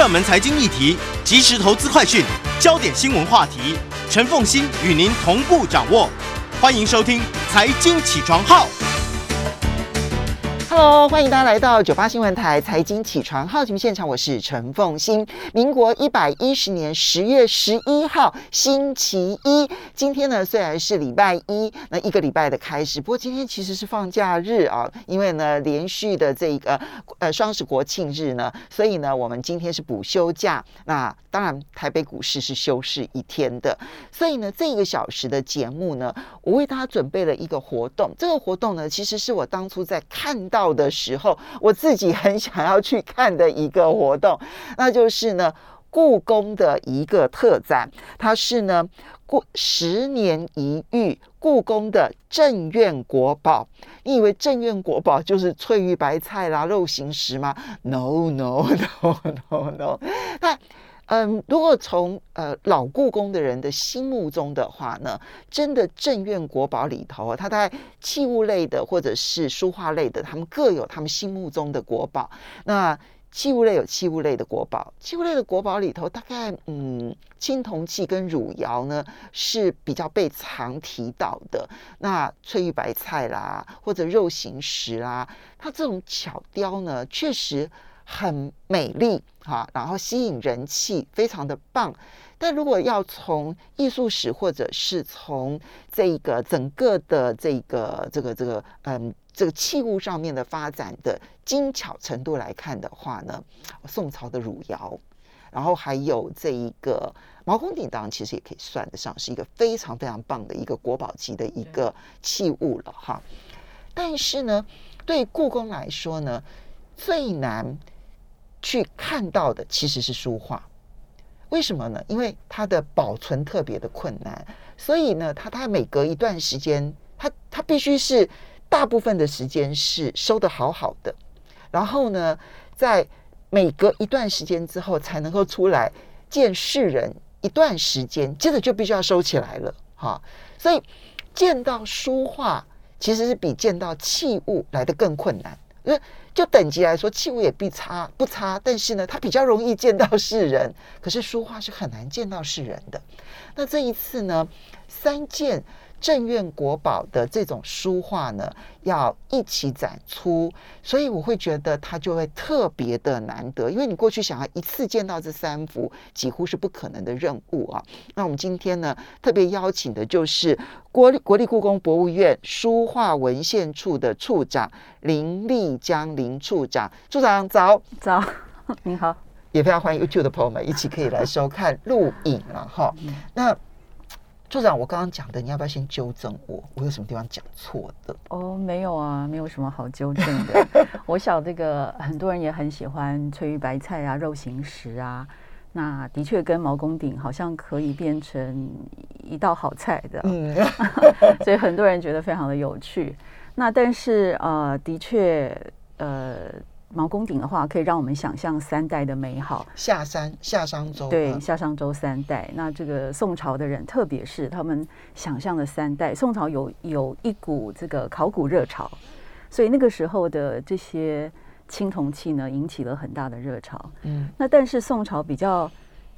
热门财经议题、即时投资快讯、焦点新闻话题，陈凤欣与您同步掌握。欢迎收听《财经起床号》。Hello，欢迎大家来到九八新闻台财经起床号节目现场，我是陈凤欣。民国一百一十年十月十一号，星期一。今天呢，虽然是礼拜一，那一个礼拜的开始，不过今天其实是放假日啊，因为呢，连续的这个呃双十国庆日呢，所以呢，我们今天是补休假。那当然，台北股市是休市一天的，所以呢，这一个小时的节目呢，我为大家准备了一个活动。这个活动呢，其实是我当初在看到到的时候，我自己很想要去看的一个活动，那就是呢，故宫的一个特展，它是呢，故十年一遇故宫的镇院国宝。你以为镇院国宝就是翠玉白菜啦、肉形石吗？No No No No No，那。嗯，如果从呃老故宫的人的心目中的话呢，真的镇院国宝里头啊，它大概器物类的或者是书画类的，他们各有他们心目中的国宝。那器物类有器物类的国宝，器物类的国宝里头，大概嗯青铜器跟汝窑呢是比较被常提到的。那翠玉白菜啦，或者肉形石啦，它这种巧雕呢，确实。很美丽哈，然后吸引人气，非常的棒。但如果要从艺术史或者是从这个整个的这个这个这个嗯这个器物上面的发展的精巧程度来看的话呢，宋朝的汝窑，然后还有这一个毛公鼎，当然其实也可以算得上是一个非常非常棒的一个国宝级的一个器物了哈。但是呢，对故宫来说呢，最难。去看到的其实是书画，为什么呢？因为它的保存特别的困难，所以呢，它它每隔一段时间，它它必须是大部分的时间是收的好好的，然后呢，在每隔一段时间之后才能够出来见世人一段时间，接着就必须要收起来了，哈。所以见到书画其实是比见到器物来的更困难，因为。就等级来说，器物也必差不差，但是呢，它比较容易见到世人。可是书画是很难见到世人的。那这一次呢，三件镇院国宝的这种书画呢，要一起展出，所以我会觉得它就会特别的难得，因为你过去想要一次见到这三幅，几乎是不可能的任务啊。那我们今天呢，特别邀请的就是国国立故宫博物院书画文献处的处长林丽江林处长，处长早。早，你好，也非常欢迎 YouTube 的朋友们一起可以来收看录影了哈。那处长，我刚刚讲的，你要不要先纠正我？我有什么地方讲错的？哦，没有啊，没有什么好纠正的。我想这个很多人也很喜欢翠玉白菜啊、肉形石啊，那的确跟毛公鼎好像可以变成一道好菜的，嗯，所以很多人觉得非常的有趣。那但是呃，的确呃。毛公鼎的话，可以让我们想象三代的美好。夏商夏商周对夏商周三代，那这个宋朝的人，特别是他们想象的三代，宋朝有有一股这个考古热潮，所以那个时候的这些青铜器呢，引起了很大的热潮。嗯，那但是宋朝比较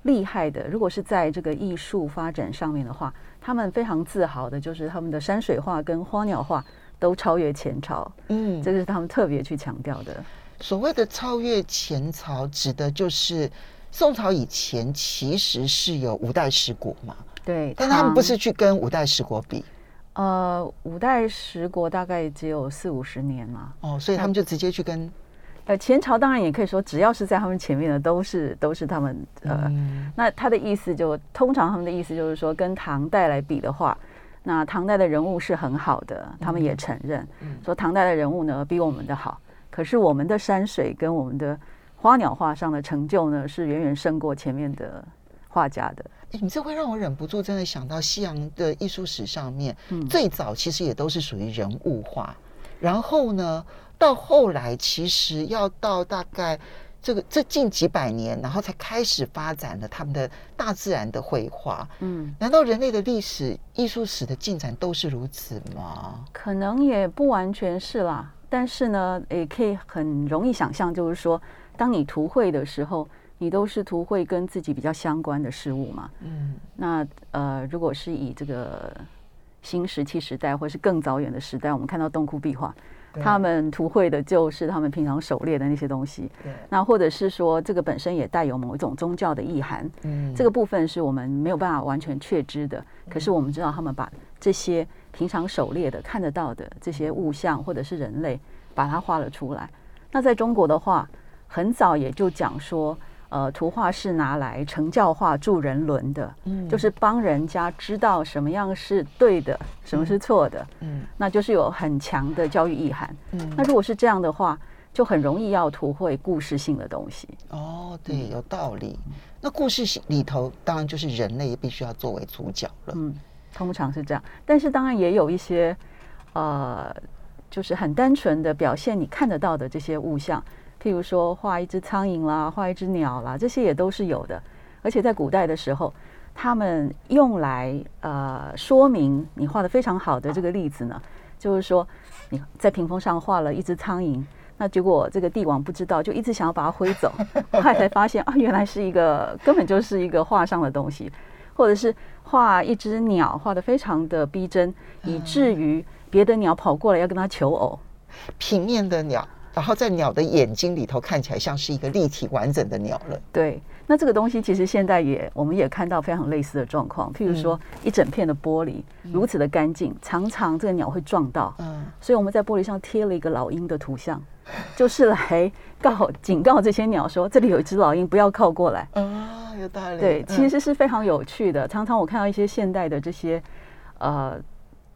厉害的，如果是在这个艺术发展上面的话，他们非常自豪的就是他们的山水画跟花鸟画都超越前朝。嗯，这个是他们特别去强调的。所谓的超越前朝，指的就是宋朝以前其实是有五代十国嘛？对，但他们不是去跟五代十国比。呃，五代十国大概只有四五十年嘛。哦，所以他们就直接去跟呃前朝，当然也可以说，只要是在他们前面的，都是都是他们呃。那他的意思就通常他们的意思就是说，跟唐代来比的话，那唐代的人物是很好的，他们也承认，说唐代的人物呢比我们的好。可是我们的山水跟我们的花鸟画上的成就呢，是远远胜过前面的画家的。你这会让我忍不住真的想到西洋的艺术史上面，最早其实也都是属于人物画，然后呢，到后来其实要到大概这个这近几百年，然后才开始发展了他们的大自然的绘画。嗯，难道人类的历史艺术史的进展都是如此吗？可能也不完全是啦。但是呢，也可以很容易想象，就是说，当你图绘的时候，你都是图绘跟自己比较相关的事物嘛。嗯那呃，如果是以这个新石器时代或是更早远的时代，我们看到洞窟壁画，他们图绘的就是他们平常狩猎的那些东西。对，那或者是说，这个本身也带有某一种宗教的意涵，嗯这个部分是我们没有办法完全确知的。可是我们知道，他们把这些平常狩猎的、看得到的这些物象或者是人类，把它画了出来。那在中国的话，很早也就讲说，呃，图画是拿来成教化、助人伦的，嗯就是帮人家知道什么样是对的，什么是错的，嗯那就是有很强的教育意涵。嗯那如果是这样的话，就很容易要图绘故事性的东西。哦，对，有道理。那故事里头当然就是人类必须要作为主角了。嗯，通常是这样，但是当然也有一些，呃，就是很单纯的表现你看得到的这些物象，譬如说画一只苍蝇啦，画一只鸟啦，这些也都是有的。而且在古代的时候，他们用来呃说明你画的非常好的这个例子呢，就是说你在屏风上画了一只苍蝇。那结果这个帝王不知道，就一直想要把它挥走，后来才发现啊，原来是一个根本就是一个画上的东西，或者是画一只鸟，画的非常的逼真，以至于别的鸟跑过来要跟它求偶。平面的鸟，然后在鸟的眼睛里头看起来像是一个立体完整的鸟了。对，那这个东西其实现在也我们也看到非常类似的状况，譬如说一整片的玻璃如此的干净，常常这个鸟会撞到，嗯，所以我们在玻璃上贴了一个老鹰的图像，就是来告警告这些鸟说，这里有一只老鹰，不要靠过来。啊，有道理。对，嗯其实是非常有趣的。常常我看到一些现代的这些呃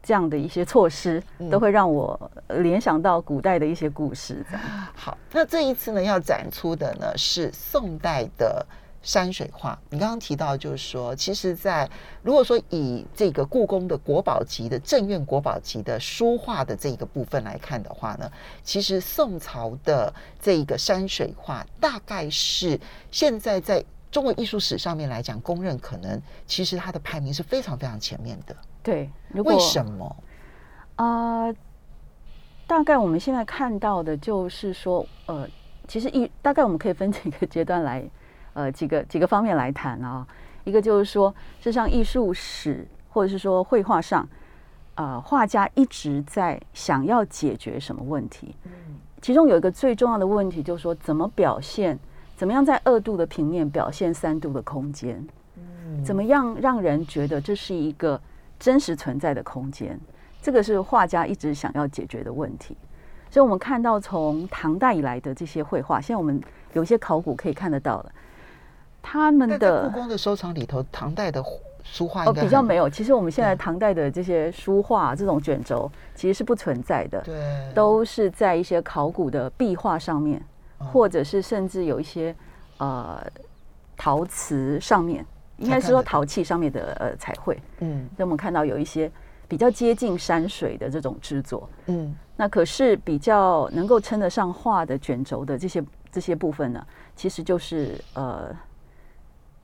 这样的一些措施，嗯都会让我呃联想到古代的一些故事。好，那这一次呢，要展出的呢是宋代的山水画。你刚刚提到，就是说，其实在，如果说以这个故宫的国宝级的正院国宝级的书画的这一个部分来看的话呢，其实宋朝的这一个山水画，大概是现在在中国艺术史上面来讲，公认可能其实它的排名是非常非常前面的。对，如果为什么？啊、大概我们现在看到的就是说，呃，其实一大概我们可以分几个阶段来，呃，几个几个方面来谈啊。一个就是说，事实上艺术史或者是说绘画上，呃，画家一直在想要解决什么问题。其中有一个最重要的问题，就是说怎么表现，怎么样在二度的平面表现三度的空间。怎么样让人觉得这是一个真实存在的空间？这个是画家一直想要解决的问题。所以，我们看到从唐代以来的这些绘画，现在我们有一些考古可以看得到了，他们的故的宫的收藏里头，唐代的书画应哦该比较没有。其实我们现在唐代的这些书画这种卷轴其实是不存在的，对，都是在一些考古的壁画上面，哦或者是甚至有一些呃陶瓷上面，应该是说陶器上面的呃彩绘。嗯所以我们看到有一些比较接近山水的这种制作，嗯。那可是比较能够称得上画的卷轴的这些这些部分呢，其实就是呃，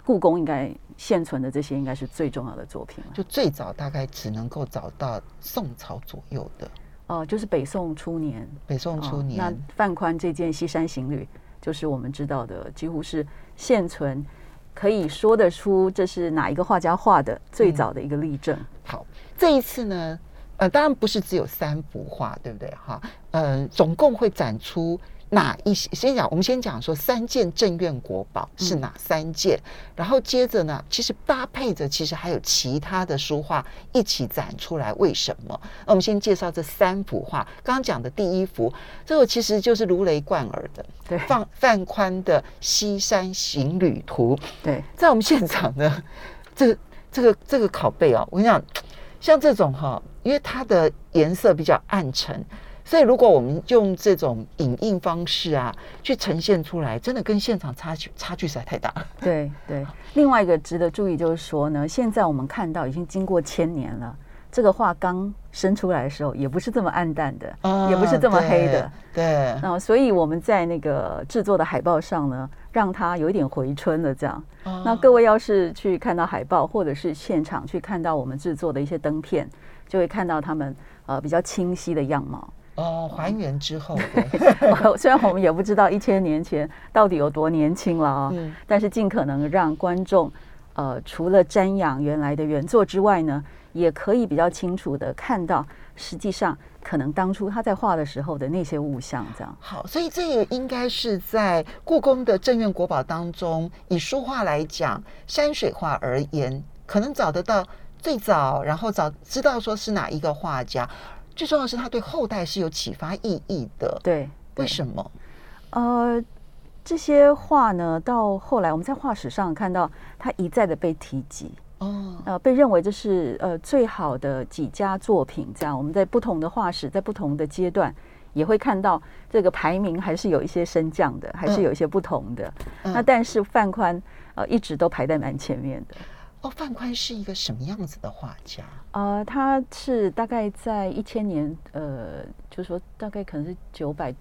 故宫应该现存的这些应该是最重要的作品了。就最早大概只能够找到宋朝左右的哦、就是北宋初年，北宋初哦年，那范宽这件《西山行旅》，就是我们知道的，几乎是现存可以说得出这是哪一个画家画的最早的一个例证。好，这一次呢，呃，当然不是只有三幅画，对不对？哈，呃，总共会展出哪一些？先讲，我们先讲说三件正院国宝是哪三件，然后接着呢，其实搭配着其实还有其他的书画一起展出来，为什么？那我们先介绍这三幅画。刚刚讲的第一幅，这个其实就是如雷贯耳的，对范范宽的《西山行旅图》。对，在我们现场呢，这个这个这个拷贝啊，我跟你讲，像这种哈、因为它的颜色比较暗沉，所以如果我们用这种影印方式啊去呈现出来，真的跟现场差距差距实在太大了。对对，另外一个值得注意就是说呢，现在我们看到已经经过千年了，这个画刚生出来的时候也不是这么暗淡的，也不是这么黑的。啊对。对，那所以我们在那个制作的海报上呢，让它有一点回春的这样。那啊各位要是去看到海报，或者是现场去看到我们制作的一些灯片，就会看到他们呃比较清晰的样貌。哦，还原之后，虽然我们也不知道一千年前到底有多年轻了啊、嗯但是尽可能让观众，呃，除了瞻仰原来的原作之外呢，也可以比较清楚的看到，实际上可能当初他在画的时候的那些物象，这样。好，所以这个应该是在故宫的镇院国宝当中，以书画来讲，山水画而言，可能找得到最早，然后找知道说是哪一个画家。最重要的是，他对后代是有启发意义的。对，为什么？呃，这些画呢，到后来我们在画史上看到，它一再的被提及。哦，呃，被认为这是呃最好的几家作品，这样我们在不同的画史，在不同的阶段，也会看到这个排名还是有一些升降的，还是嗯有一些不同的。嗯那但是范宽呃一直都排在蛮前面的。哦，范宽是一个什么样子的画家？呃，他是大概在一千年，呃，就是说大概可能是九百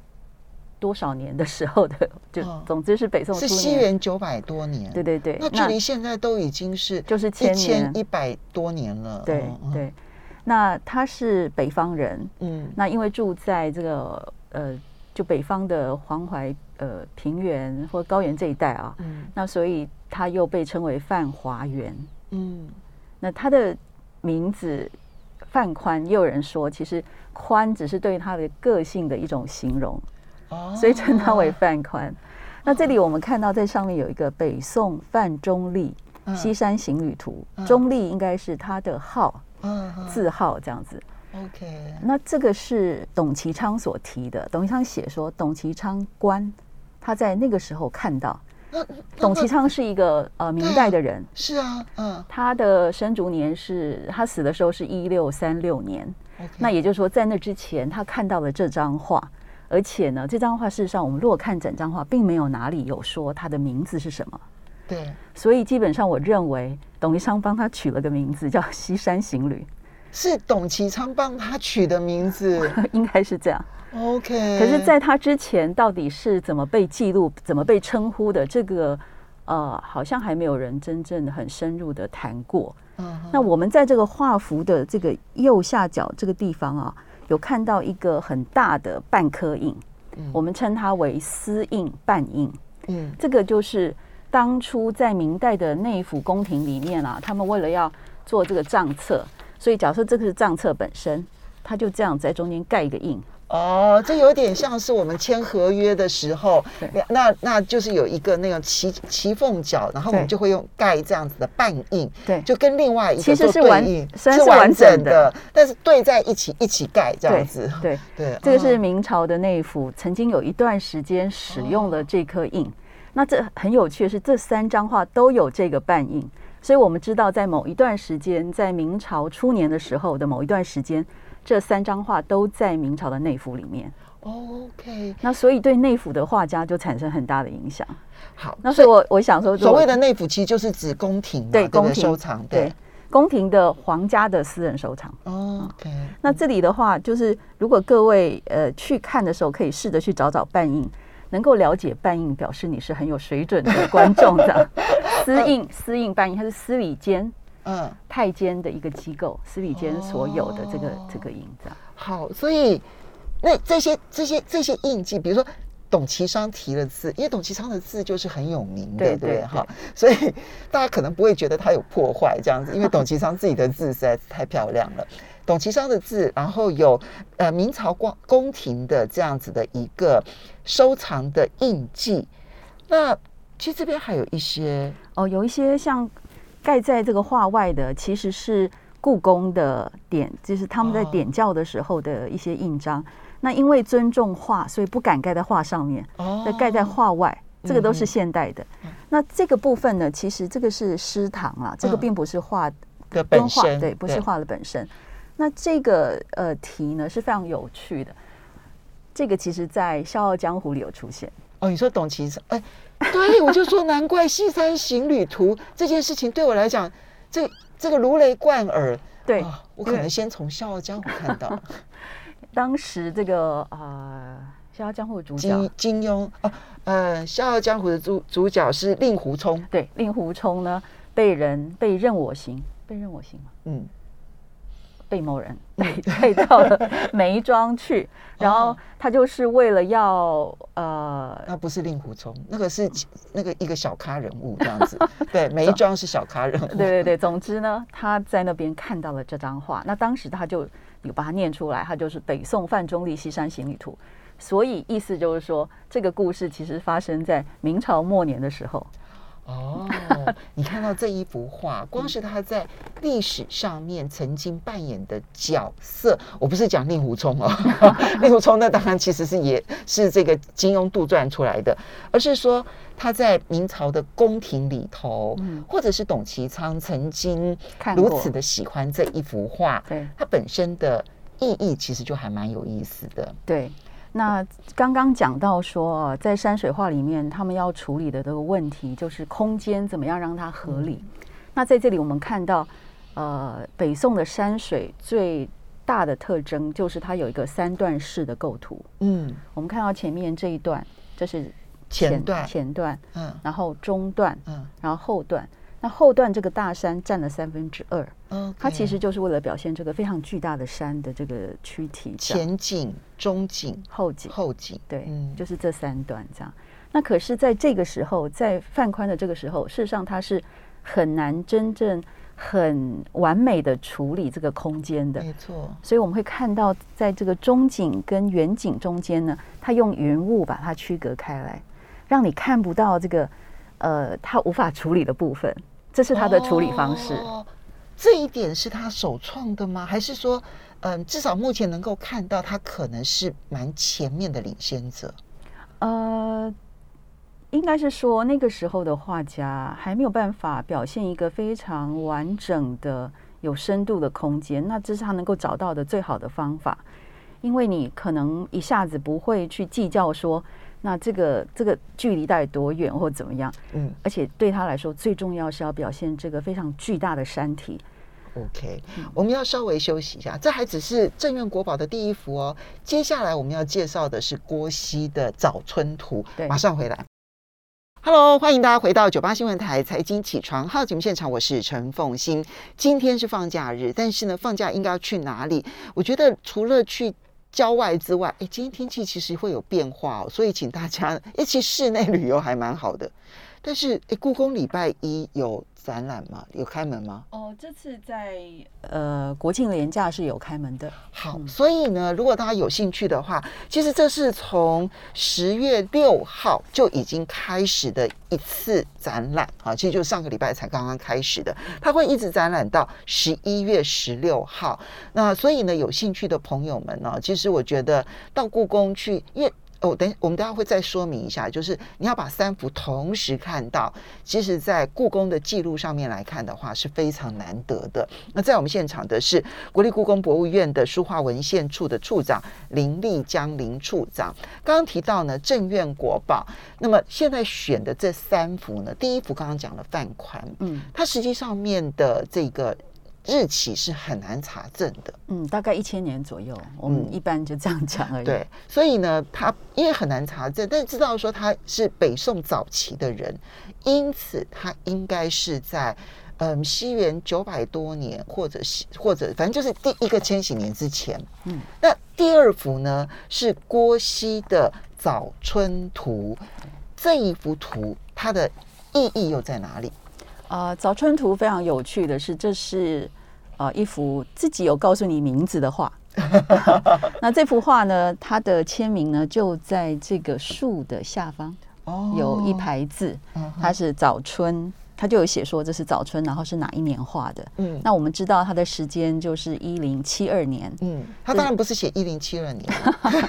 多少年的时候的，就哦总之是北宋是西初年。元九百多年。对对对，那距离现在都已经是就是一千年一百多年了。对对。那他是北方人，嗯那因为住在这个呃，就北方的黄淮呃平原或高原这一带啊，嗯那所以他又被称为范华元。嗯，那他的名字范宽，也有人说其实宽只是对他的个性的一种形容，哦。所以称他为范宽。那这里我们看到在上面有一个北宋范中立嗯《西山行旅图嗯》，中立应该是他的号字号这样子。OK，那这个是董其昌所提的，董其昌写说，董其昌官他在那个时候看到，那董其昌是一个呃明代的人，是啊，嗯。他的生卒年是他死的时候是一六三六年。那也就是说在那之前他看到了这张画，而且呢，这张画事实上我们如果看整张画，并没有哪里有说他的名字是什么，对，所以基本上我认为董其昌帮他取了个名字叫《西山行旅。是董其昌帮他取的名字。》，应该是这样。OK，可是，在他之前，到底是怎么被记录、怎么被称呼的？这个呃，好像还没有人真正很深入的谈过。嗯哼那我们在这个画幅的这个右下角这个地方啊，有看到一个很大的半刻印，嗯我们称它为私印半印。嗯这个就是当初在明代的内府宫廷里面啊，他们为了要做这个账册，所以假设这个是账册本身，他就这样在中间盖一个印。哦，这有点像是我们签合约的时候对，那那就是有一个那种骑骑缝角，然后我们就会用盖这样子的半印，对。就跟另外一个其实是完是完整整的，但是对在一起一起盖这样子，对，对，这个是哦明朝的内府曾经有一段时间使用了这颗印。那这很有趣的是，这三张画都有这个半印，所以我们知道，在某一段时间，在明朝初年的时候的某一段时间，这三张画都在明朝的内府里面。哦 OK，那所以对内府的画家就产生很大的影响。好，那所以我我想说，所谓的内府其实就是指宫廷嘛，对对不对宫廷收藏，对对宫廷的皇家的私人收藏。哦，OK，那这里的话，就是如果各位呃去看的时候，可以试着去找找半印，能够了解半印，表示你是很有水准的观众的。私印、私印、半印，它是私礼监嗯，太监的一个机构，司礼监所有的这个、哦这个印，章。好，所以那这些这些这些印记，比如说董其昌提了字，因为董其昌的字就是很有名的，对对不对？对哈，所以大家可能不会觉得他有破坏这样子，因为 董其昌自己的字实在是太漂亮了。董其昌的字，然后有呃明朝宫宫廷的这样子的一个收藏的印记。那其实这边还有一些哦，有一些像盖在这个画外的，其实是故宫的点，就是他们在哦点教的时候的一些印章。那因为尊重画，所以不敢盖在画上面，哦那盖在画外。这个都是现代的。那这个部分呢，其实这个是诗堂啊，这个嗯并不是画的跟本身，画对，不是画的本身。那这个呃题呢是非常有趣的，这个其实在《笑傲江湖》里有出现。哦，你说董其昌，哎，对，我就说难怪《西山行旅图》这件事情对我来讲，这这个如雷贯耳。对，啊我可能先从《笑傲江湖》看到。当时这个呃《笑傲江湖》的主角。金金庸啊，呃，《笑傲江湖》的主主角是令狐冲，对令狐冲呢被人被任我行，被任我行吗？嗯，被某人带带到了梅庄去，然后他就是为了要呃，那不是令狐冲，那个是那个一个小咖人物 这样子。对，梅庄是小咖人物。对对对，总之呢，他在那边看到了这张画，那当时他就有把它念出来，他就是北宋范仲立《西山行旅图》，所以意思就是说，这个故事其实发生在明朝末年的时候。哦，你看到这一幅画，光是他在历史上面曾经扮演的角色，我不是讲令狐冲哦，令狐冲那当然其实是也是这个金庸杜撰出来的，而是说他在明朝的宫廷里头，或者是董其昌曾经如此的喜欢这一幅画，对，它本身的意义其实就还蛮有意思的，对。那刚刚讲到说，在山水画里面，他们要处理的这个问题就是空间怎么样让它合理。那在这里我们看到，呃，北宋的山水最大的特征就是它有一个三段式的构图。嗯，我们看到前面这一段，这是前段，前段，嗯，然后中段，嗯，然后后段。那后段这个大山占了三分之二，嗯，它其实就是为了表现这个非常巨大的山的这个躯体，前景、中景、后景、后景，对，嗯就是这三段这样。那可是在这个时候，在范宽的这个时候，事实上他是很难真正很完美的处理这个空间的，没错。所以我们会看到，在这个中景跟远景中间呢，他用云雾把它区隔开来，让你看不到这个呃他无法处理的部分。这是他的处理方式，这一点是他首创的吗？还是说，嗯，至少目前能够看到，他可能是蛮前面的领先者？呃，应该是说那个时候的画家还没有办法表现一个非常完整的、有深度的空间，那这是他能够找到的最好的方法，因为你可能一下子不会去计较说。那这个这个距离大概多远或怎么样？嗯，而且对他来说，最重要是要表现这个非常巨大的山体。OK，我们要稍微休息一下，这还只是正院国宝的第一幅哦。接下来我们要介绍的是郭熙的《早春图》。对，马上回来。Hello，欢迎大家回到九八新闻台财经起床号节目现场，我是陈凤欣。今天是放假日，但是呢，放假应该要去哪里？我觉得除了去。郊外之外，哎，今天天气其实会有变化哦，所以请大家，哎，其实室内旅游还蛮好的，但是，哎，故宫礼拜一有。展览吗？有开门吗？哦，这次在呃国庆连假是有开门的。好，所以呢，如果大家有兴趣的话，其实这是从十月六号就已经开始的一次展览啊，其实就上个礼拜才刚刚开始的，它会一直展览到十一月十六号。那所以呢，有兴趣的朋友们呢，其实我觉得到故宫去，因为。哦，等我们等下会再说明一下，就是你要把三幅同时看到，其实，在故宫的记录上面来看的话，是非常难得的。那在我们现场的是国立故宫博物院的书画文献处的处长林立江林处长。刚刚提到呢，正院国宝，那么现在选的这三幅呢，第一幅刚刚讲了范宽，嗯，它实际上面的这个。日期是很难查证的，嗯，大概一千年左右，我们一般就这样讲而已。对，所以呢，他因为很难查证，但知道说他是北宋早期的人，因此他应该是在嗯西元九百多年，或者是或者反正就是第一个千禧年之前。嗯，那第二幅呢是郭熙的《早春图》，这一幅图它的意义又在哪里？啊，早春图非常有趣的是，这是啊一幅自己有告诉你名字的画。那这幅画呢，它的签名呢就在这个树的下方，有一排字，它是早春。他就有写说这是早春，然后是哪一年画的？嗯，那我们知道他的时间就是一零七二年。嗯，他当然不是写一零七二年，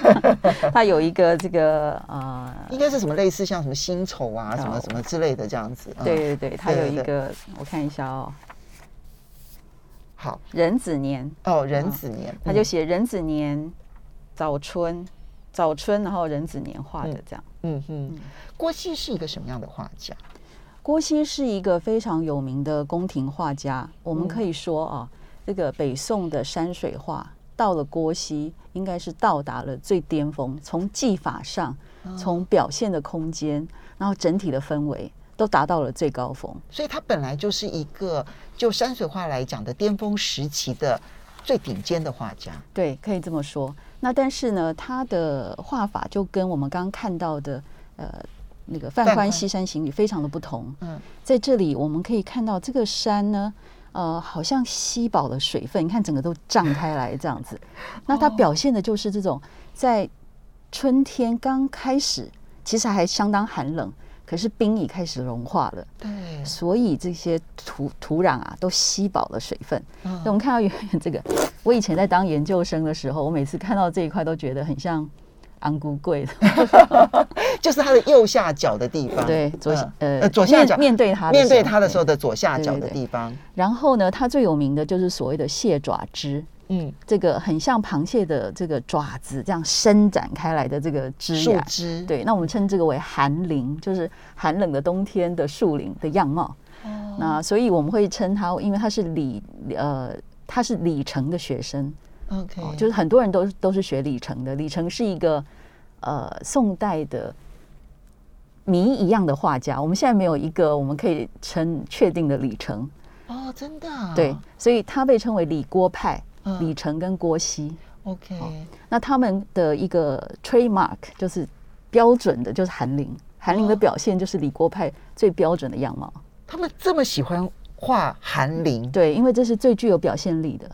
他有一个这个呃，应该是什么类似像什么辛丑啊，什么什么之类的这样子。对对对，他有一个，我看一下哦。好，壬子年哦，壬子年，他就写壬子年早春，早春，然后壬子年画的这样。嗯哼，郭熙是一个什么样的画家？郭熙是一个非常有名的宫廷画家，我们可以说啊，这个北宋的山水画到了郭熙，应该是到达了最巅峰，从技法上，从表现的空间，然后整体的氛围，都达到了最高峰。所以，他本来就是一个就山水画来讲的巅峰时期的最顶尖的画家。对，可以这么说。那但是呢，他的画法就跟我们刚刚看到的呃那个范范宽宽西山行旅非常的不同。嗯，在这里我们可以看到这个山呢，呃，好像吸饱了水分，你看整个都胀开来这样子。那它表现的就是这种在春天刚开始，其实还相当寒冷，可是冰已开始融化了。对，所以这些土土壤啊都吸饱了水分。嗯那我们看到远远这个，我以前在当研究生的时候，我每次看到这一块都觉得很像昂古贵的。就是它的右下角的地方。对，左呃左下角面面对它的面对时候它的时候的左下角对对对的地方。然后呢，它最有名的就是所谓的蟹爪枝。嗯，这个很像螃蟹的这个爪子，这样伸展开来的这个枝树，枝。对，那我们称这个为寒林，就是寒冷的冬天的树林的样貌。哦那所以我们会称它，因为它是李呃，他是李成的学生，，OK，哦，就是很多人都都是学李成的。李成是一个呃宋代的谜一样的画家，我们现在没有一个我们可以称确定的李成，哦，真的啊。对，所以他被称为李郭派，嗯李成跟郭熙。，OK，那他们的一个 trademark 就是标准的，就是韩林。韩林的哦表现就是李郭派最标准的样貌。他们这么喜欢画韩林。对，因为这是最具有表现力的。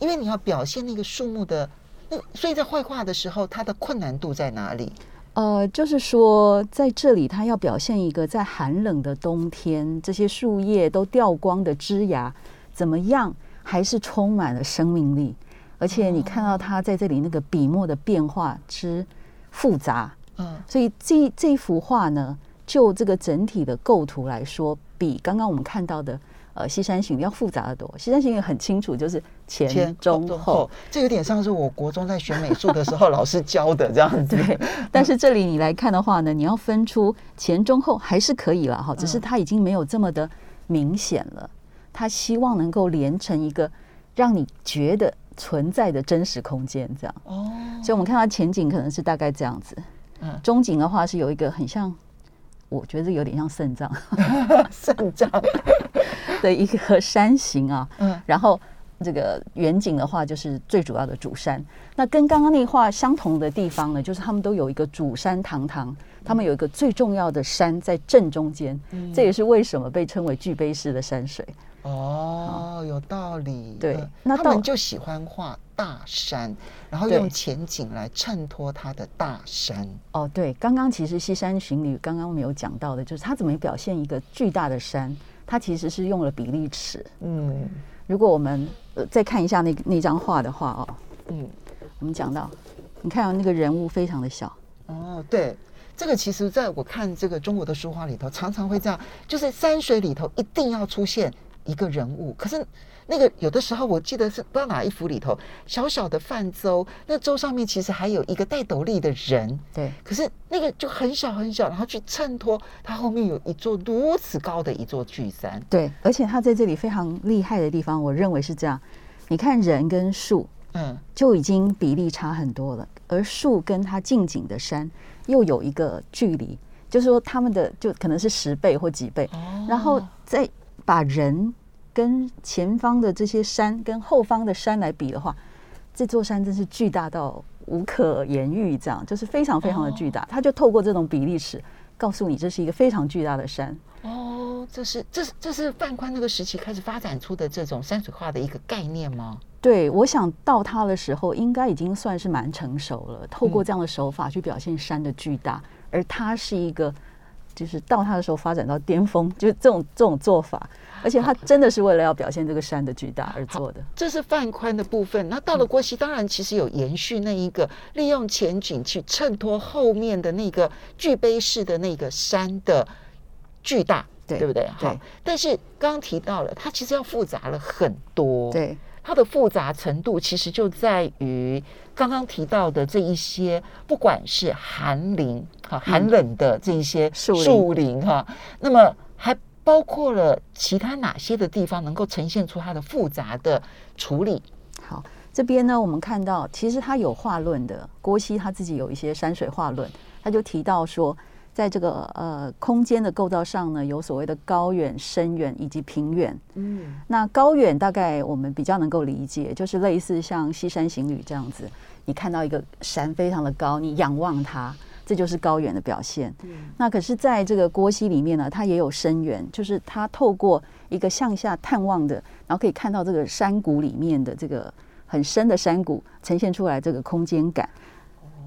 哦，因为你要表现那个树木的，那所以在绘画的时候，它的困难度在哪里？呃，就是说，在这里它要表现一个在寒冷的冬天，这些树叶都掉光的枝芽，怎么样还是充满了生命力，而且你看到它在这里那个笔墨的变化之复杂，嗯，所以这这幅画呢，就这个整体的构图来说，比刚刚我们看到的呃《西山行》要复杂的多。《西山行》很清楚，就是前中后。，这有点像是我国中在学美术的时候 老师教的这样子。对，但是这里你来看的话呢，你要分出前中后还是可以了哈，只是它已经没有这么的明显了。他希望能够连成一个让你觉得存在的真实空间，这样。哦，所以我们看到前景可能是大概这样子，嗯中景的话是有一个很像，我觉得有点像肾脏 肾脏，的一个山形啊，嗯然后这个远景的话就是最主要的主山。那跟刚刚那画相同的地方呢，就是他们都有一个主山堂堂，他们有一个最重要的山在正中间，嗯这也是为什么被称为巨碑式的山水。哦，有道理。对嗯那到他们就喜欢画大山，然后用前景来衬托它的大山。哦，对，刚刚其实《西山行旅》刚刚没有讲到的，就是它怎么表现一个巨大的山，它其实是用了比例尺。嗯如果我们呃再看一下那那张画的话哦，嗯，我们讲到，你看到那个人物非常的小，哦，对。这个其实在我看这个中国的书画里头，常常会这样，就是山水里头一定要出现一个人物。可是那个有的时候，我记得是不知道哪一幅里头，小小的泛舟，那舟上面其实还有一个戴斗笠的人，对，可是那个就很小很小，然后去衬托它后面有一座如此高的一座巨山。对，而且他在这里非常厉害的地方，我认为是这样。你看人跟树嗯，就已经比例差很多了，而树跟它近景的山又有一个距离，就是说他们的就可能是十倍或几倍，哦然后再把人跟前方的这些山跟后方的山来比的话，这座山真是巨大到无可言喻，这样就是非常非常的巨大。他就透过这种比例尺告诉你，这是一个非常巨大的山。哦，这是这是这是范宽那个时期开始发展出的这种山水画的一个概念吗？对，我想到他的时候，应该已经算是蛮成熟了。透过这样的手法去表现山的巨大，而它是一个，就是到他的时候发展到巅峰，就是这种这种做法，而且他真的是为了要表现这个山的巨大而做的。这是范宽的部分。那到了郭熙，当然其实有延续那一个利用前景去衬托后面的那个巨碑式的那个山的巨大，对对不对？对好，但是刚刚提到了，它其实要复杂了很多。。对它的复杂程度其实就在于刚刚提到的这一些，不管是寒林哈、寒冷的这一些嗯树林树林哈，那么还包括了其他哪些的地方能够呈现出它的复杂的处理？好，这边呢，我们看到其实他有画论的，郭熙他自己有一些山水画论，他就提到说，在这个呃空间的构造上呢，有所谓的高远、深远以及平远。嗯，那高远大概我们比较能够理解，就是类似像西山行旅这样子，你看到一个山非常的高，你仰望它，这就是高远的表现。嗯那可是在这个郭溪里面呢，它也有深远，就是它透过一个向下探望的，然后可以看到这个山谷里面的这个很深的山谷，呈现出来这个空间感。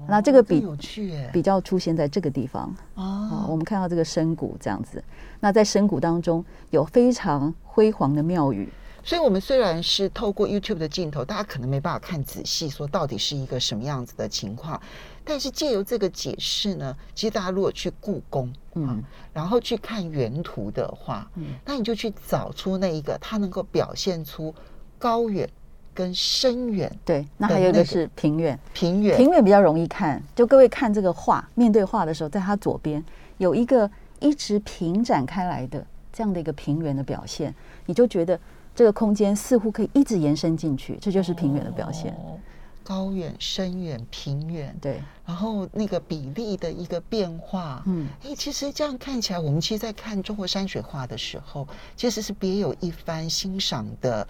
那这个比有趣耶，比较出现在这个地方啊，哦，我们看到这个深谷这样子。那在深谷当中有非常辉煌的庙宇，所以我们虽然是透过 YouTube 的镜头，大家可能没办法看仔细，说到底是一个什么样子的情况，但是借由这个解释呢，其实大家如果去故宫，嗯。嗯，然后去看原图的话，嗯。那你就去找出那一个它能够表现出高远跟深远、对。那还有一个是平原，平远，平原比较容易看。就各位看这个画，面对画的时候，在它左边有一个一直平展开来的这样的一个平原的表现，你就觉得这个空间似乎可以一直延伸进去，这就是平原的表现。哦高远、深远、平远，对，然后那个比例的一个变化，嗯，哎，其实这样看起来，我们其实，在看中国山水画的时候，其实是别有一番欣赏的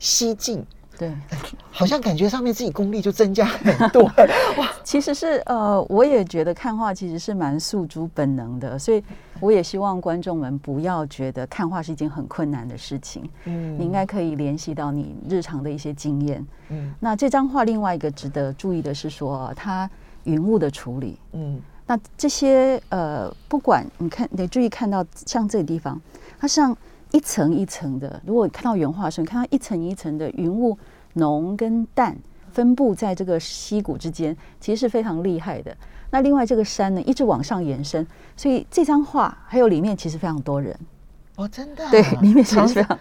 西进，对。好像感觉上面自己功力就增加很多。哇，其实是呃，我也觉得看画其实是蛮诉诸本能的，所以我也希望观众们不要觉得看画是一件很困难的事情，嗯你应该可以联系到你日常的一些经验。嗯那这张画另外一个值得注意的是说，它云雾的处理。嗯那这些呃，不管你看，你得注意看到像这个地方，它像一层一层的。如果你看到原画的时候，你看到一层一层的云雾浓跟淡分布在这个溪谷之间，其实是非常厉害的。那另外这个山呢，一直往上延伸，所以这张画还有里面其实非常多人，哦，真的啊、对，里面其实常非常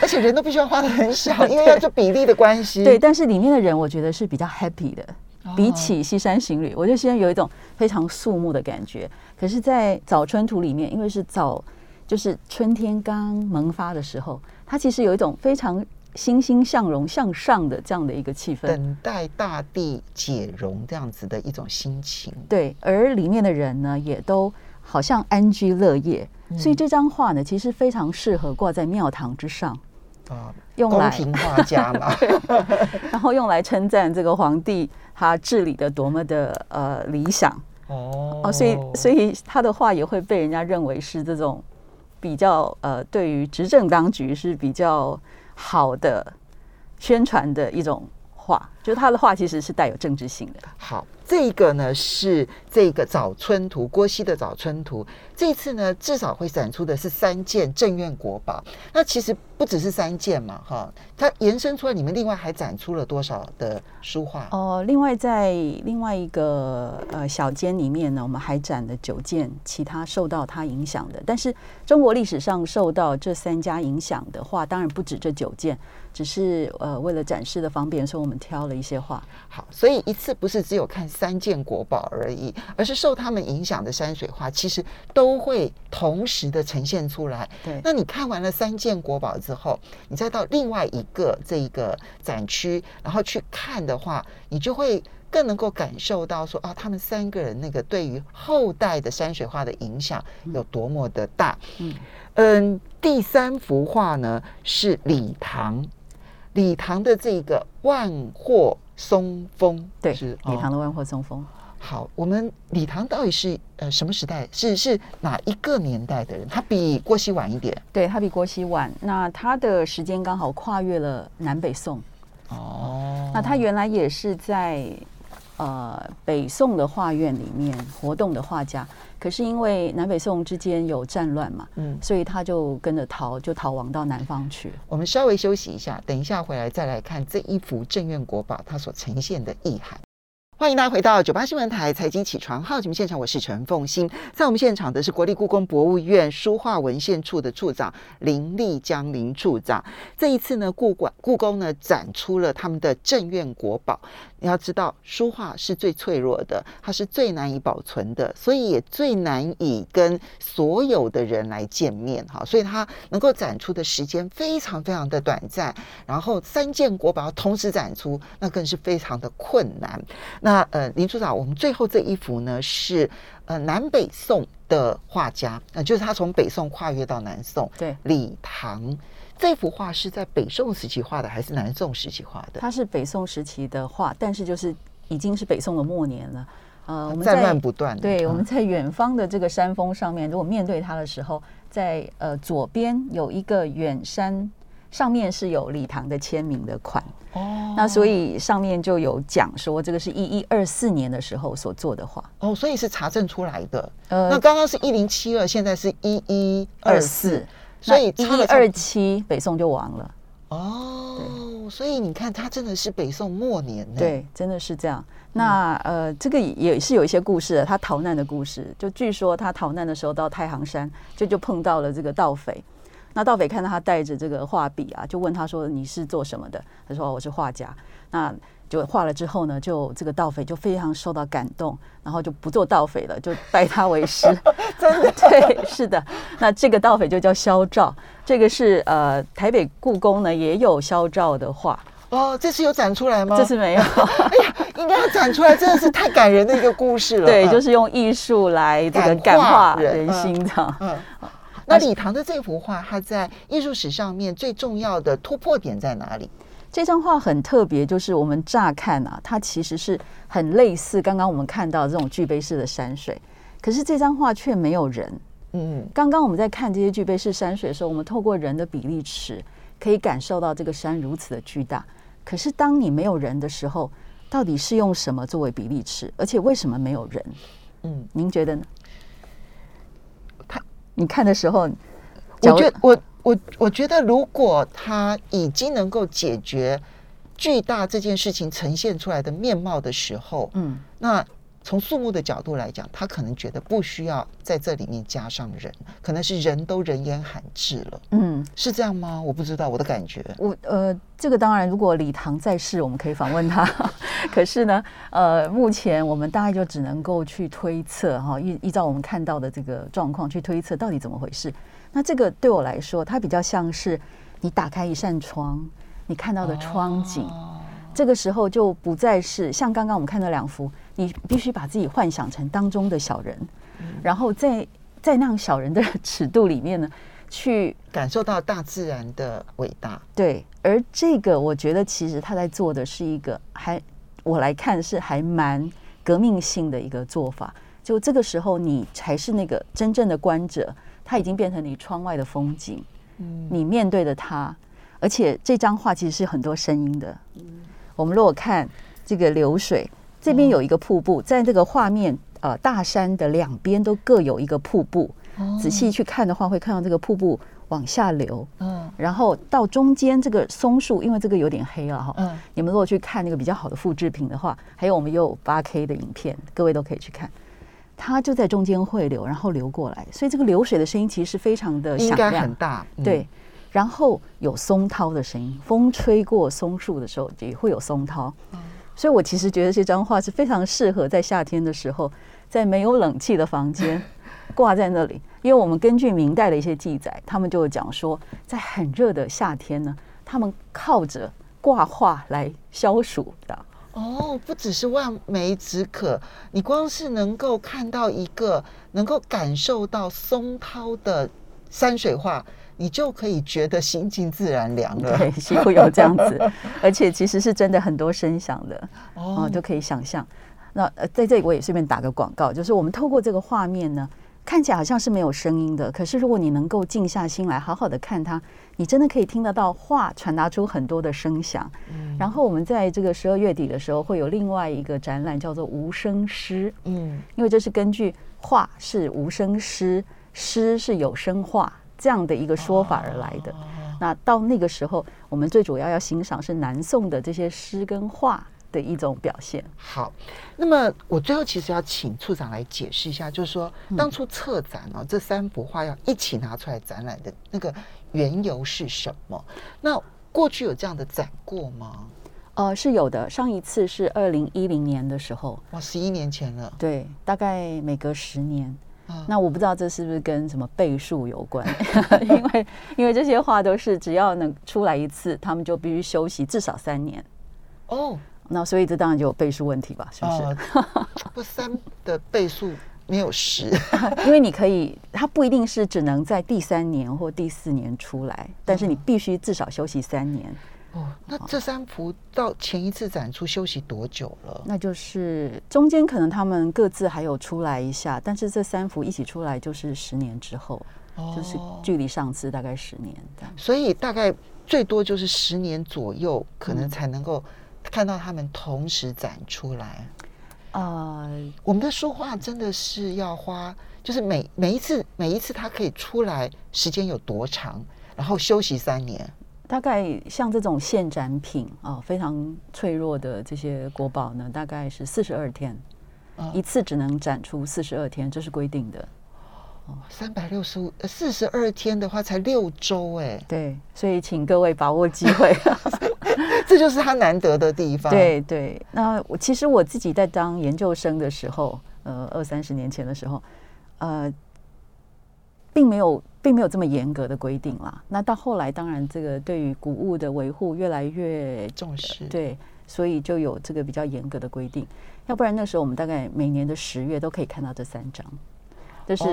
而且人都必须要画的很小，因为要做比例的关系。对，但是里面的人我觉得是比较 happy 的，比哦起西山行旅，我觉得西山有一种非常肃穆的感觉。可是，在早春图里面，因为是早，就是春天刚萌发的时候，它其实有一种非常欣欣向荣、向上的这样的一个气氛。等待大地解融这样子的一种心情。对，而里面的人呢，也都好像安居乐业，所以嗯这张画呢，其实非常适合挂在庙堂之上，啊，用来宫廷画家嘛，然后用来称赞这个皇帝他治理的多么的呃理想。哦哦，所以所以他的话也会被人家认为是这种比较呃，对于执政当局是比较好的宣传的一种话，就是他的话其实是带有政治性的。好，这个呢是这个早春图，郭熙的早春图。这次呢，至少会展出的是三件镇院国宝。那其实不只是三件嘛，哈，它延伸出来，你们另外还展出了多少的书画？哦、另外在另外一个呃小间里面呢，我们还展了九件其他受到它影响的，但是中国历史上受到这三家影响的话，当然不止这九件，只是呃为了展示的方便，所以我们挑了一些画。好，所以一次不是只有看三件国宝而已，而是受他们影响的山水画，其实都会同时的呈现出来。对那你看完了三件国宝之后，你再到另外一个这一个展区，然后去看的话，你就会更能够感受到说啊，他们三个人那个对于后代的山水画的影响有多么的大。嗯嗯，第三幅画呢是礼堂，礼堂的这个万壑松风，对，是哦礼堂的万壑松风。好，我们李唐到底是呃什么时代？是是哪一个年代的人？他比郭熙晚一点对，他比郭熙晚，那他的时间刚好跨越了南北宋。哦那他原来也是在呃北宋的画院里面活动的画家，可是因为南北宋之间有战乱嘛，嗯，所以他就跟着逃，就逃亡到南方去。我们稍微休息一下，等一下回来再来看这一幅镇院国宝它所呈现的意涵。欢迎大家回到九八新闻台财经起床号节目现场，我是陈凤欣。在我们现场的是国立故宫博物院书画文献处的处长林立江林处长。这一次呢，故馆故宫呢展出了他们的镇院国宝。你要知道，书画是最脆弱的，它是最难以保存的，所以也最难以跟所有的人来见面哈。所以它能够展出的时间非常非常的短暂，然后三件国宝同时展出，那更是非常的困难。那呃，林处长，我们最后这一幅呢是呃南北宋的画家，呃，就是他从北宋跨越到南宋，对，李唐。这幅画是在北宋时期画的，还是南宋时期画的？它是北宋时期的画，但是就是已经是北宋的末年了。呃，我们战乱不断。对，我们在远方的这个山峰上面，如果面对它的时候，在呃左边有一个远山，上面是有李唐的签名的款。哦，那所以上面就有讲说，这个是一一二四年的时候所做的画。哦，所以是查证出来的。呃，那刚刚是一零七二，现在是一一二四。所以一二七北宋就亡了哦，所以你看，他真的是北宋末年，对，真的是这样。那呃，这个也是有一些故事的，他逃难的故事。就据说他逃难的时候到太行山，就就碰到了这个盗匪。那盗匪看到他带着这个画笔啊，就问他说：“你是做什么的？”他说：“我是画家。”那就画了之后呢，就这个盗匪就非常受到感动，然后就不做盗匪了，就拜他为师。真的？对，是的。那这个盗匪就叫肖照，这个是呃台北故宫呢也有肖照的画。哦，这次有展出来吗？这次没有。哎呀，应该要展出来，真的是太感人的一个故事了。对，就是用艺术来这个感化人心的。嗯。那李唐的这幅画，它在艺术史上面最重要的突破点在哪里？这张画很特别，就是我们乍看啊，它其实是很类似刚刚我们看到这种巨杯式的山水，可是这张画却没有人。嗯，刚刚我们在看这些巨杯式山水的时候，我们透过人的比例尺可以感受到这个山如此的巨大。可是当你没有人的时候，到底是用什么作为比例尺？而且为什么没有人？嗯，您觉得呢？他，你看的时候，我觉得我。我我觉得，如果他已经能够解决巨大这件事情呈现出来的面貌的时候，嗯，那从树木的角度来讲，他可能觉得不需要在这里面加上人，可能是人都人烟罕至了，嗯，是这样吗？我不知道，我的感觉，我呃，这个当然，如果李唐在世，我们可以访问他，可是呢，呃，目前我们大概就只能够去推测哈，依依照我们看到的这个状况去推测到底怎么回事。那这个对我来说，它比较像是你打开一扇窗，你看到的窗景。这个时候就不再是像刚刚我们看到两幅，你必须把自己幻想成当中的小人，然后在在那样小人的 尺度里面呢，去感受到大自然的伟大。对，而这个我觉得其实他在做的是一个还我来看是还蛮革命性的一个做法。就这个时候，你才是那个真正的观者。它已经变成你窗外的风景，嗯，你面对的它，而且这张画其实是很多声音的。嗯，我们如果看这个流水，这边有一个瀑布，在这个画面呃大山的两边都各有一个瀑布。哦，仔细去看的话，会看到这个瀑布往下流。嗯，然后到中间这个松树，因为这个有点黑了哈。嗯，你们如果去看那个比较好的复制品的话，还有我们有八 K 的影片，各位都可以去看。它就在中间汇流，然后流过来，所以这个流水的声音其实是非常的响亮，很大。对，然后有松涛的声音，风吹过松树的时候也会有松涛。所以我其实觉得这张画是非常适合在夏天的时候，在没有冷气的房间 挂在那里，因为我们根据明代的一些记载，他们就讲说，在很热的夏天呢，他们靠着挂画来消暑的。哦，不只是望梅止渴，你光是能够看到一个能够感受到松涛的山水画，你就可以觉得心静自然凉了。对，几乎有这样子，而且其实是真的很多声响的哦，都可以想象。那呃，在这里我也顺便打个广告，就是我们透过这个画面呢。看起来好像是没有声音的，可是如果你能够静下心来，好好的看它，你真的可以听得到画传达出很多的声响。嗯然后我们在这个十二月底的时候会有另外一个展览，叫做无声诗。嗯，因为这是根据画是无声诗，诗是有声画这样的一个说法而来的。那到那个时候，我们最主要要欣赏是南宋的这些诗跟画。的一种表现。好，那么我最后其实要请处长来解释一下，就是说当初策展哦，这三幅画要一起拿出来展览的那个缘由是什么？那过去有这样的展过吗？呃，是有的。上一次是二零一零年的时候，哇，十一年前了。对，大概每隔十年。那我不知道这是不是跟什么倍数有关？因为因为这些画都是只要能出来一次，他们就必须休息至少三年。哦。那所以这当然就有倍数问题吧？是不是？不三的倍数没有十。因为你可以，它不一定是只能在第三年或第四年出来，但是你必须至少休息三年。哦，那这三幅到前一次展出休息多久了？那就是中间可能他们各自还有出来一下，但是这三幅一起出来就是十年之后，就是距离上次大概十年这样。所以大概最多就是十年左右，可能才能够看到他们同时展出来。呃，我们的书画真的是要花，就是每每一次每一次它可以出来时间有多长，然后休息三年。大概像这种现展品啊，非常脆弱的这些国宝呢，大概是四十二天，一次只能展出四十二天，这是规定的。哦，三百六十五四十二天的话，才六周哎。对，所以请各位把握机会，这就是他难得的地方。对对，那我其实我自己在当研究生的时候，呃，二三十年前的时候，呃。并没有，并没有这么严格的规定啦。那到后来，当然这个对于古物的维护越来越重视，对，所以就有这个比较严格的规定。要不然那时候我们大概每年的十月都可以看到这三张，这是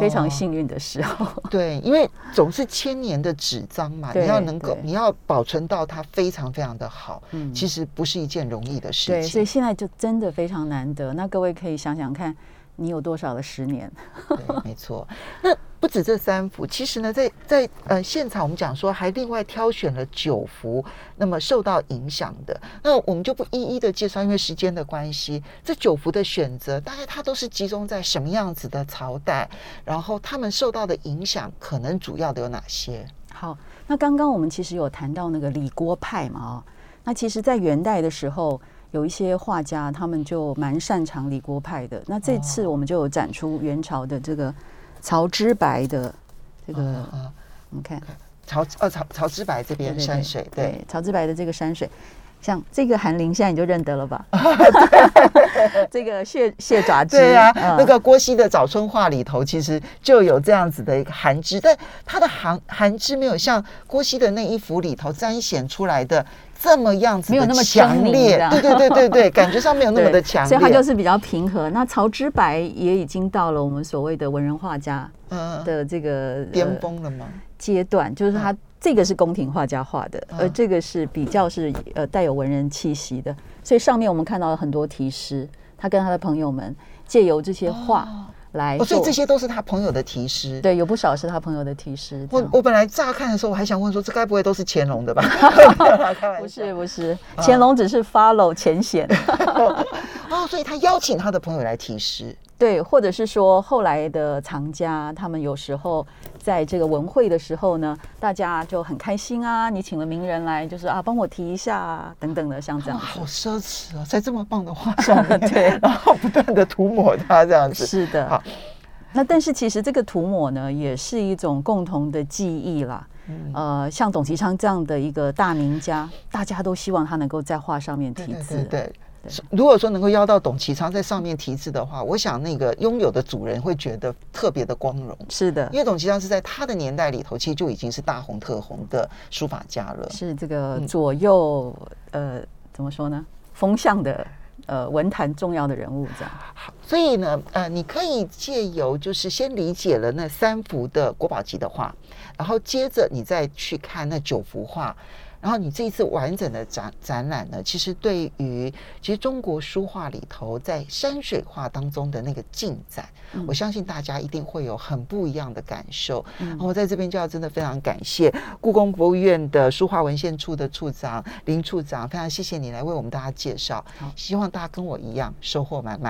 非常幸运的时候。对，因为总是千年的纸张嘛，你要能够，你要保存到它非常非常的好，嗯，其实不是一件容易的事情。对，所以现在就真的非常难得。那各位可以想想看。你有多少的十年？对，没错。那不止这三幅，其实呢，在在呃现场，我们讲说还另外挑选了九幅，那么受到影响的，那我们就不一一的介绍，因为时间的关系。这九幅的选择，大概它都是集中在什么样子的朝代？然后他们受到的影响，可能主要的有哪些？好，那刚刚我们其实有谈到那个李郭派嘛，哦，那其实在元代的时候。有一些画家，他们就蛮擅长李郭派的。那这次我们就有展出元朝的这个曹之白的这个，我们看。曹呃曹曹之白这边山水，对曹之白的这个山水，像这个韩林，现在你就认得了吧？这个蟹蟹爪枝，对啊，那个郭熙的《早春画》里头其实就有这样子的一个寒枝，但它的寒寒枝没有像郭熙的那一幅里头彰显出来的。这么样子没有那么强烈，对对对对对，感觉上没有那么的强烈，所以它就是比较平和。那曹之白也已经到了我们所谓的文人画家的这个巅峰了吗？阶段就是他这个是宫廷画家画的，而这个是比较是呃带有文人气息的。所以上面我们看到了很多题诗，他跟他的朋友们借由这些画。来，所以这些都是他朋友的题诗，对，有不少是他朋友的题诗。我我本来乍看的时候，我还想问说，这该不会都是乾隆的吧？不是 不是，乾隆只是 follow 前贤。哦，所以他邀请他的朋友来题诗。对，或者是说后来的藏家，他们有时候在这个文会的时候呢，大家就很开心啊，你请了名人来，就是啊，帮我提一下啊，等等的，像这样。好奢侈啊，在这么棒的画 上面，对，然后不断的涂抹它这样子。是的。好，那但是其实这个涂抹呢，也是一种共同的记忆啦。呃，像董其昌这样的一个大名家，大家都希望他能够在画上面题字。对。如果说能够邀到董其昌在上面题字的话，我想那个拥有的主人会觉得特别的光荣。是的，因为董其昌是在他的年代里头，其实就已经是大红特红的书法家了。是这个左右呃，怎么说呢？风向的呃文坛重要的人物这样。好，所以呢，呃，你可以借由就是先理解了那三幅的国宝级的画，然后接着你再去看那九幅画。然后你这一次完整的展展览呢，其实对于其实中国书画里头在山水画当中的那个进展，我相信大家一定会有很不一样的感受。我在这边就要真的非常感谢故宫博物院的书画文献处的处长林处长，非常谢谢你来为我们大家介绍，希望大家跟我一样收获满满。